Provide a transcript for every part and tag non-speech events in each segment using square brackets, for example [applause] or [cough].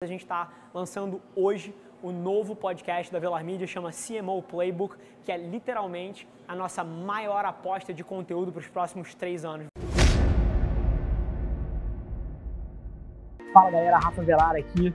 A gente está lançando hoje o novo podcast da Velar Media, chama CMO Playbook, que é literalmente a nossa maior aposta de conteúdo para os próximos três anos. Fala galera, Rafa Velar aqui.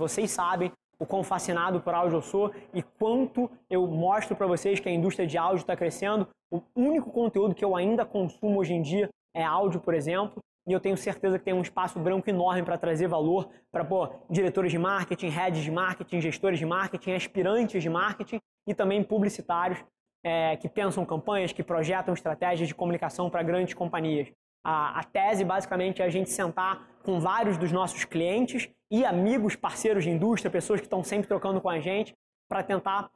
Vocês sabem o quão fascinado por áudio eu sou e quanto eu mostro para vocês que a indústria de áudio está crescendo. O único conteúdo que eu ainda consumo hoje em dia é áudio, por exemplo, e eu tenho certeza que tem um espaço branco enorme para trazer valor para diretores de marketing, heads de marketing, gestores de marketing, aspirantes de marketing e também publicitários é, que pensam campanhas, que projetam estratégias de comunicação para grandes companhias. A, a tese, basicamente, é a gente sentar com vários dos nossos clientes e amigos, parceiros de indústria, pessoas que estão sempre trocando com a gente, para tentar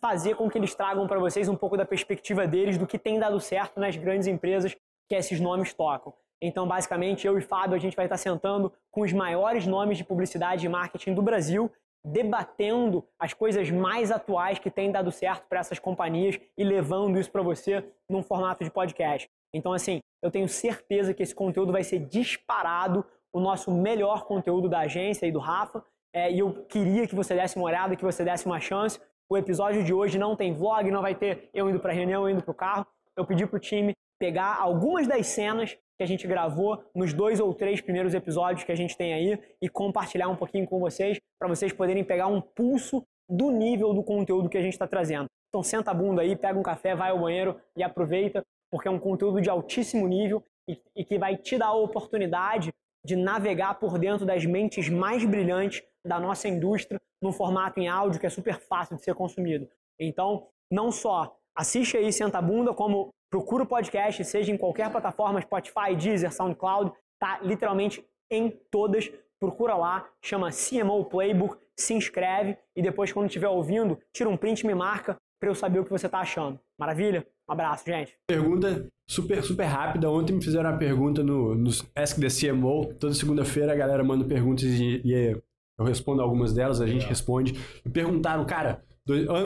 fazer com que eles tragam para vocês um pouco da perspectiva deles do que tem dado certo nas grandes empresas que esses nomes tocam. Então, basicamente, eu e Fábio, a gente vai estar sentando com os maiores nomes de publicidade e marketing do Brasil, debatendo as coisas mais atuais que têm dado certo para essas companhias e levando isso para você num formato de podcast. Então, assim, eu tenho certeza que esse conteúdo vai ser disparado o nosso melhor conteúdo da agência e do Rafa. É, e eu queria que você desse uma olhada, que você desse uma chance. O episódio de hoje não tem vlog, não vai ter eu indo para reunião, eu indo para o carro. Eu pedi para o time pegar algumas das cenas que a gente gravou nos dois ou três primeiros episódios que a gente tem aí e compartilhar um pouquinho com vocês, para vocês poderem pegar um pulso do nível do conteúdo que a gente está trazendo. Então senta a bunda aí, pega um café, vai ao banheiro e aproveita, porque é um conteúdo de altíssimo nível e, e que vai te dar a oportunidade de navegar por dentro das mentes mais brilhantes da nossa indústria num formato em áudio que é super fácil de ser consumido. Então, não só assiste aí Senta a Bunda, como procura o podcast, seja em qualquer plataforma, Spotify, Deezer, SoundCloud, tá literalmente em todas. Procura lá, chama CMO Playbook, se inscreve e depois, quando estiver ouvindo, tira um print e me marca para eu saber o que você está achando. Maravilha? Um abraço, gente. Pergunta super, super rápida. Ontem me fizeram uma pergunta no, no Ask the CMO. Toda segunda-feira a galera manda perguntas e, e, eu respondo algumas delas, a gente responde. Me perguntaram, cara,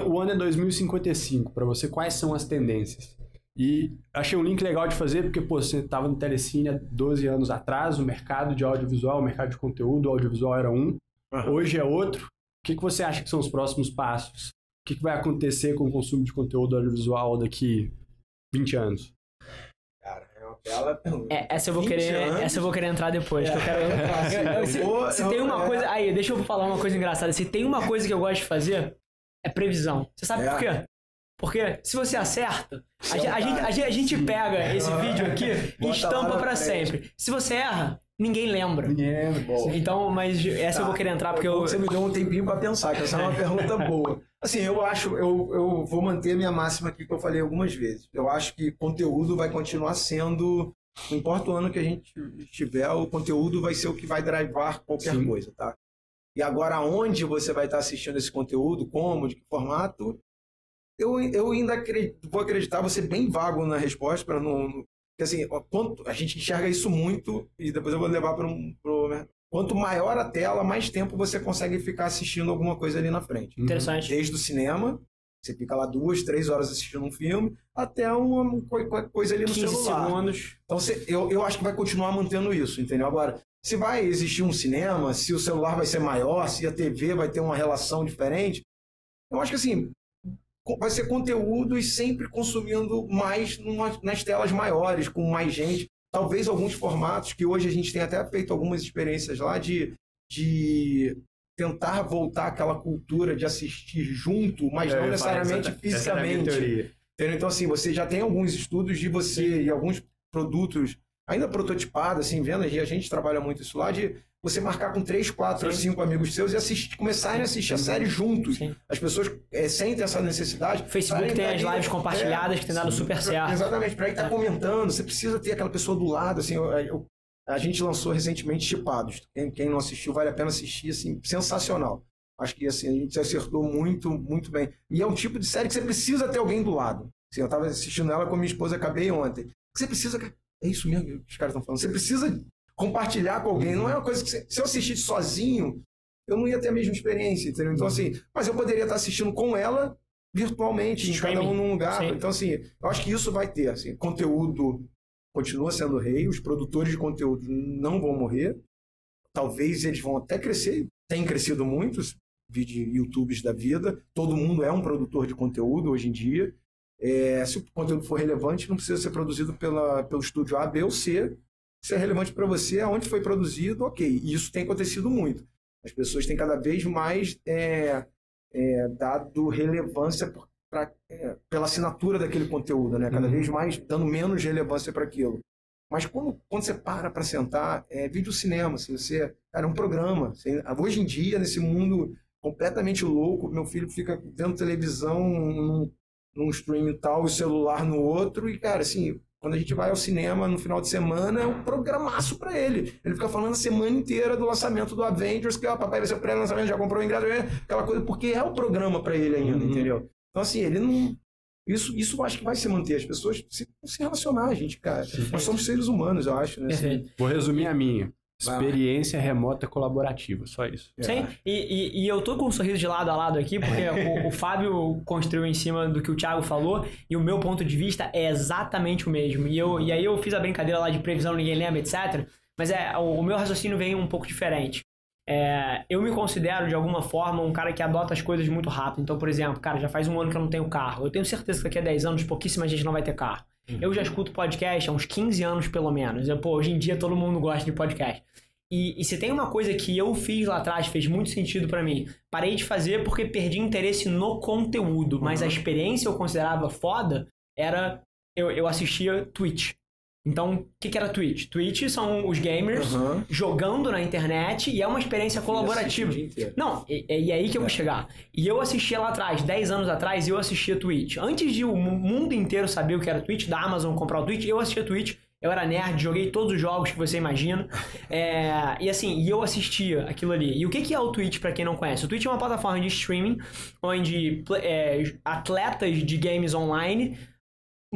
o ano é 2055. Para você, quais são as tendências? E achei um link legal de fazer, porque pô, você estava no Telecine há 12 anos atrás, o mercado de audiovisual, o mercado de conteúdo, o audiovisual era um, uhum. hoje é outro. O que, que você acha que são os próximos passos? O que, que vai acontecer com o consumo de conteúdo audiovisual daqui 20 anos? Cara, é uma bela pergunta. É, essa eu vou querer, anos. essa eu vou querer entrar depois. É. Que eu quero. Eu, eu, se, vou, se tem uma coisa, aí deixa eu falar uma coisa engraçada. Se tem uma coisa que eu gosto de fazer é previsão. Você sabe é. por quê? Porque se você acerta, a, a, gente, a, gente, a gente pega esse vídeo aqui e estampa para sempre. Se você erra, ninguém lembra. Ninguém lembra. Bom. Então, mas essa tá. eu vou querer entrar porque eu. Você me deu um tempinho para pensar, que essa é uma [laughs] pergunta boa. Assim, eu acho, eu, eu vou manter a minha máxima aqui que eu falei algumas vezes. Eu acho que conteúdo vai continuar sendo. Não importa o ano que a gente estiver, o conteúdo vai ser o que vai drivar qualquer Sim. coisa, tá? E agora, onde você vai estar assistindo esse conteúdo, como, de que formato, eu, eu ainda acredito, vou acreditar, vou ser bem vago na resposta, para não. Porque assim, quanto, a gente enxerga isso muito, e depois eu vou levar para um. Pro, né? Quanto maior a tela, mais tempo você consegue ficar assistindo alguma coisa ali na frente. Interessante. Desde o cinema, você fica lá duas, três horas assistindo um filme, até uma coisa ali no 15 celular. segundos. Então você, eu, eu acho que vai continuar mantendo isso, entendeu? Agora, se vai existir um cinema, se o celular vai ser maior, se a TV vai ter uma relação diferente, eu acho que assim, vai ser conteúdo e sempre consumindo mais numa, nas telas maiores, com mais gente. Talvez alguns formatos que hoje a gente tem até feito algumas experiências lá de, de tentar voltar àquela cultura de assistir junto, mas é, não necessariamente essa, fisicamente. Essa então, assim, você já tem alguns estudos de você Sim. e alguns produtos ainda prototipados, assim, vendo, e a gente trabalha muito isso lá, de você marcar com três, quatro, Sim. cinco amigos seus e assistir, começarem a assistir a série juntos. Sim. As pessoas é, sentem essa necessidade. O Facebook tem as lives compartilhadas é, que tem dado super certo. Exatamente, para aí estar tá é. comentando, você precisa ter aquela pessoa do lado, assim, eu, eu A gente lançou recentemente Chipados. Quem, quem não assistiu, vale a pena assistir, assim, sensacional. Acho que assim, a gente acertou muito, muito bem. E é um tipo de série que você precisa ter alguém do lado. Assim, eu estava assistindo ela com minha esposa, acabei ontem. Você precisa. É isso mesmo que os caras estão falando. Você precisa compartilhar com alguém. Não é uma coisa que. Você, se eu assistisse sozinho, eu não ia ter a mesma experiência, entendeu? Então, assim, mas eu poderia estar assistindo com ela virtualmente, em cada um num lugar. Sim. Então, assim, eu acho que isso vai ter. Assim, conteúdo continua sendo rei, os produtores de conteúdo não vão morrer. Talvez eles vão até crescer, tem crescido muitos, vídeo YouTubes da vida. Todo mundo é um produtor de conteúdo hoje em dia. É, se o conteúdo for relevante, não precisa ser produzido pela, pelo estúdio A, B ou C. Se é relevante para você, aonde foi produzido, ok. E isso tem acontecido muito. As pessoas têm cada vez mais é, é, dado relevância pra, é, pela assinatura daquele conteúdo, né? Cada uhum. vez mais dando menos relevância para aquilo. Mas quando, quando você para para sentar, é vídeo cinema, assim, você, cara, é um programa. Assim, hoje em dia, nesse mundo completamente louco, meu filho fica vendo televisão num, num stream e tal, e o celular no outro, e, cara, assim, quando a gente vai ao cinema no final de semana, é um programaço para ele. Ele fica falando a semana inteira do lançamento do Avengers, que ó, papai vai ser o pré-lançamento, já comprou o ingresso, aquela coisa, porque é o programa para ele ainda, uhum. entendeu? Então, assim, ele não. Isso, isso eu acho que vai se manter. As pessoas se, se relacionar, gente, cara. Sim. Nós somos seres humanos, eu acho. Né? Assim. Vou resumir a minha. Experiência remota colaborativa, só isso. Sim, e, e, e, eu tô com um sorriso de lado a lado aqui, porque o, o, Fábio construiu em cima do que o Thiago falou, e o meu ponto de vista é exatamente o mesmo. E, eu, e aí eu fiz a brincadeira lá de previsão, ninguém lembra, etc. Mas é, o, o meu raciocínio vem um pouco diferente. É, eu me considero, de alguma forma, um cara que adota as coisas muito rápido. Então, por exemplo, cara, já faz um ano que eu não tenho carro. Eu tenho certeza que daqui a 10 anos pouquíssima gente não vai ter carro. Uhum. Eu já escuto podcast há uns 15 anos, pelo menos. Eu, pô, hoje em dia todo mundo gosta de podcast. E, e se tem uma coisa que eu fiz lá atrás, fez muito sentido para mim, parei de fazer porque perdi interesse no conteúdo, mas a uhum. experiência eu considerava foda, era eu, eu assistia Twitch. Então, o que, que era Twitch? Twitch são os gamers uhum. jogando na internet e é uma experiência colaborativa. Não, e, e, é aí que eu vou é. chegar. E eu assistia lá atrás, 10 anos atrás, eu assistia Twitch. Antes de o mundo inteiro saber o que era Twitch, da Amazon comprar o Twitch, eu assistia Twitch. Eu era nerd, joguei todos os jogos que você imagina. [laughs] É, e assim, e eu assistia aquilo ali. E o que, que é o Twitch, para quem não conhece? O Twitch é uma plataforma de streaming onde é, atletas de games online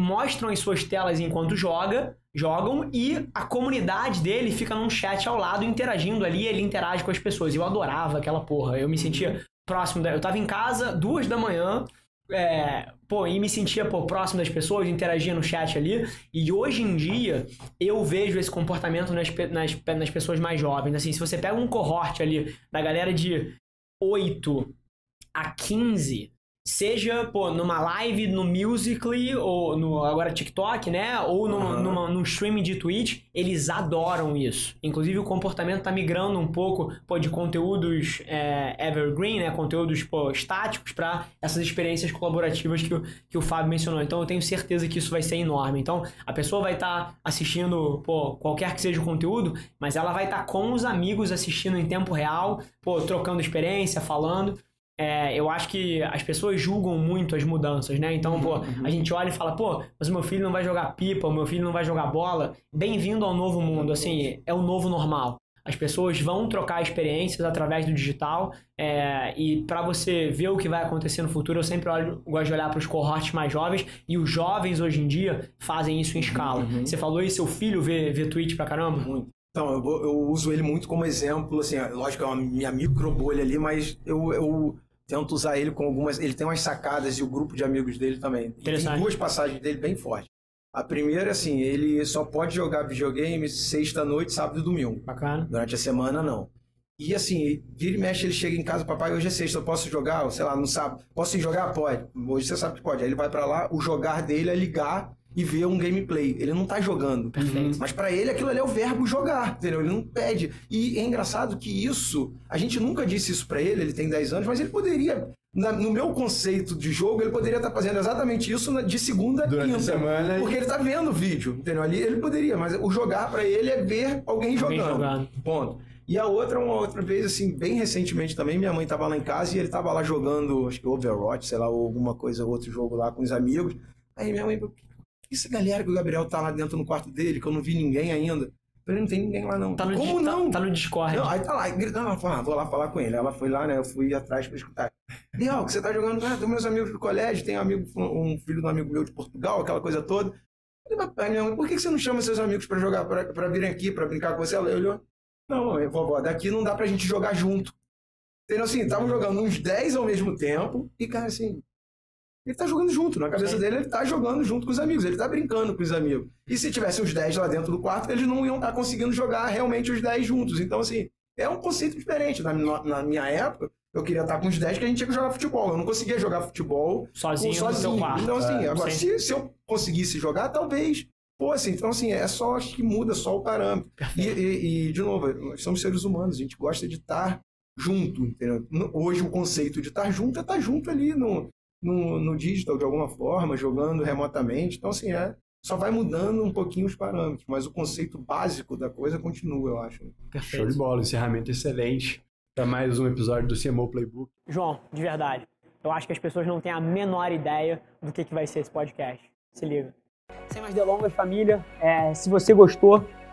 mostram as suas telas enquanto joga jogam e a comunidade dele fica num chat ao lado interagindo ali, ele interage com as pessoas. Eu adorava aquela porra, eu me sentia próximo da... Eu tava em casa, duas da manhã, é, pô, e me sentia pô, próximo das pessoas, interagia no chat ali. E hoje em dia eu vejo esse comportamento nas, nas, nas pessoas mais jovens. Assim, se você pega um cohort ali da galera de 8 a 15, Seja, pô, numa live no Musical.ly, ou no agora TikTok, né? Ou numa, uhum. numa, num streaming de Twitch, eles adoram isso. Inclusive o comportamento tá migrando um pouco, pô, de conteúdos é, evergreen, né? Conteúdos, pô, estáticos para essas experiências colaborativas que o, que o Fábio mencionou. Então eu tenho certeza que isso vai ser enorme. Então a pessoa vai estar tá assistindo, pô, qualquer que seja o conteúdo, mas ela vai estar tá com os amigos assistindo em tempo real, pô, trocando experiência, falando é, eu acho que as pessoas julgam muito as mudanças, né? Então, pô, uhum. a gente olha e fala, pô, mas o meu filho não vai jogar pipa, o meu filho não vai jogar bola. Bem-vindo ao novo mundo, assim, é o novo normal. As pessoas vão trocar experiências através do digital é, e para você ver o que vai acontecer no futuro, eu sempre olho, gosto de olhar para os cohortes mais jovens e os jovens hoje em dia fazem isso em escala. Uhum. Você falou e seu filho vê, vê Twitch pra caramba? Muito. Então, eu, eu, uso ele muito como exemplo, assim, lógico que é uma minha micro bolha ali, mas eu, eu tento usar ele com algumas. Ele tem umas sacadas e o grupo de amigos dele também. E tem duas passagens dele bem fortes. A primeira, assim, ele só pode jogar videogame sexta-noite, sábado e domingo. Bacana. Durante a semana, não. E assim, vira e mexe, ele chega em casa, papai, hoje é sexta, eu posso jogar? Sei lá, não sabe. Posso ir jogar? Pode. Hoje você sabe que pode. Aí ele vai para lá, o jogar dele é ligar e ver um gameplay. Ele não tá jogando. Perfeito. Mas para ele aquilo ali é o verbo jogar, entendeu? Ele não pede. E é engraçado que isso, a gente nunca disse isso para ele, ele tem 10 anos, mas ele poderia no meu conceito de jogo, ele poderia estar tá fazendo exatamente isso de segunda a Durante quinta. A semana, porque ele está vendo o vídeo, entendeu? Ali ele poderia, mas o jogar para ele é ver alguém, alguém jogando. jogando. Ponto. E a outra, uma outra vez, assim, bem recentemente também, minha mãe estava lá em casa e ele estava lá jogando, acho que Overwatch, sei lá, ou alguma coisa, outro jogo lá com os amigos. Aí minha mãe, essa galera que o Gabriel tá lá dentro no quarto dele, que eu não vi ninguém ainda. falei, não tem ninguém lá não. Tá no, Como di- tá- não? Tá, no Discord. Não, aí tá lá, gritando, ela falou, ah, vou lá falar com ele. Ela foi lá, né? Eu fui atrás pra escutar. E ó, que você tá jogando? Ah, tem meus amigos do colégio, tem um amigo, um filho de um amigo meu de Portugal, aquela coisa toda. Eu falei, papai, minha mãe, por que que você não chama seus amigos pra jogar, pra, pra virem aqui, pra brincar com você? Ela olhou, não, mãe, vovó, daqui não dá pra gente jogar junto. Entendeu? Assim, estavam jogando uns 10 ao mesmo tempo, e, cara, assim, ele tá jogando junto. Na cabeça Sim. dele, ele tá jogando junto com os amigos, ele tá brincando com os amigos. E se tivesse os 10 lá dentro do quarto, eles não iam estar conseguindo jogar realmente os 10 juntos. Então, assim, é um conceito diferente. Na, na- minha época, eu queria estar com os 10 que a gente tinha que jogar futebol. Eu não conseguia jogar futebol Sozinho, seu quarto. Então, assim, É, agora, se, se eu conseguisse jogar, talvez fosse. Então, assim, é só, acho que muda só o parâmetro. E, e- e, de novo, nós somos seres humanos, a gente gosta de estar junto, entendeu? Hoje, o conceito de estar junto é estar junto ali no, no, no digital, de alguma forma, jogando remotamente. Então, assim, é, só vai mudando um pouquinho os parâmetros, mas o conceito básico da coisa continua, eu acho. Show de Perfeito. bola, encerramento excelente. Para mais um episódio do CMO Playbook. João, de verdade, eu acho que as pessoas não têm a menor ideia do que, que vai ser esse podcast. Se liga. Sem mais delongas, família, é, se você gostou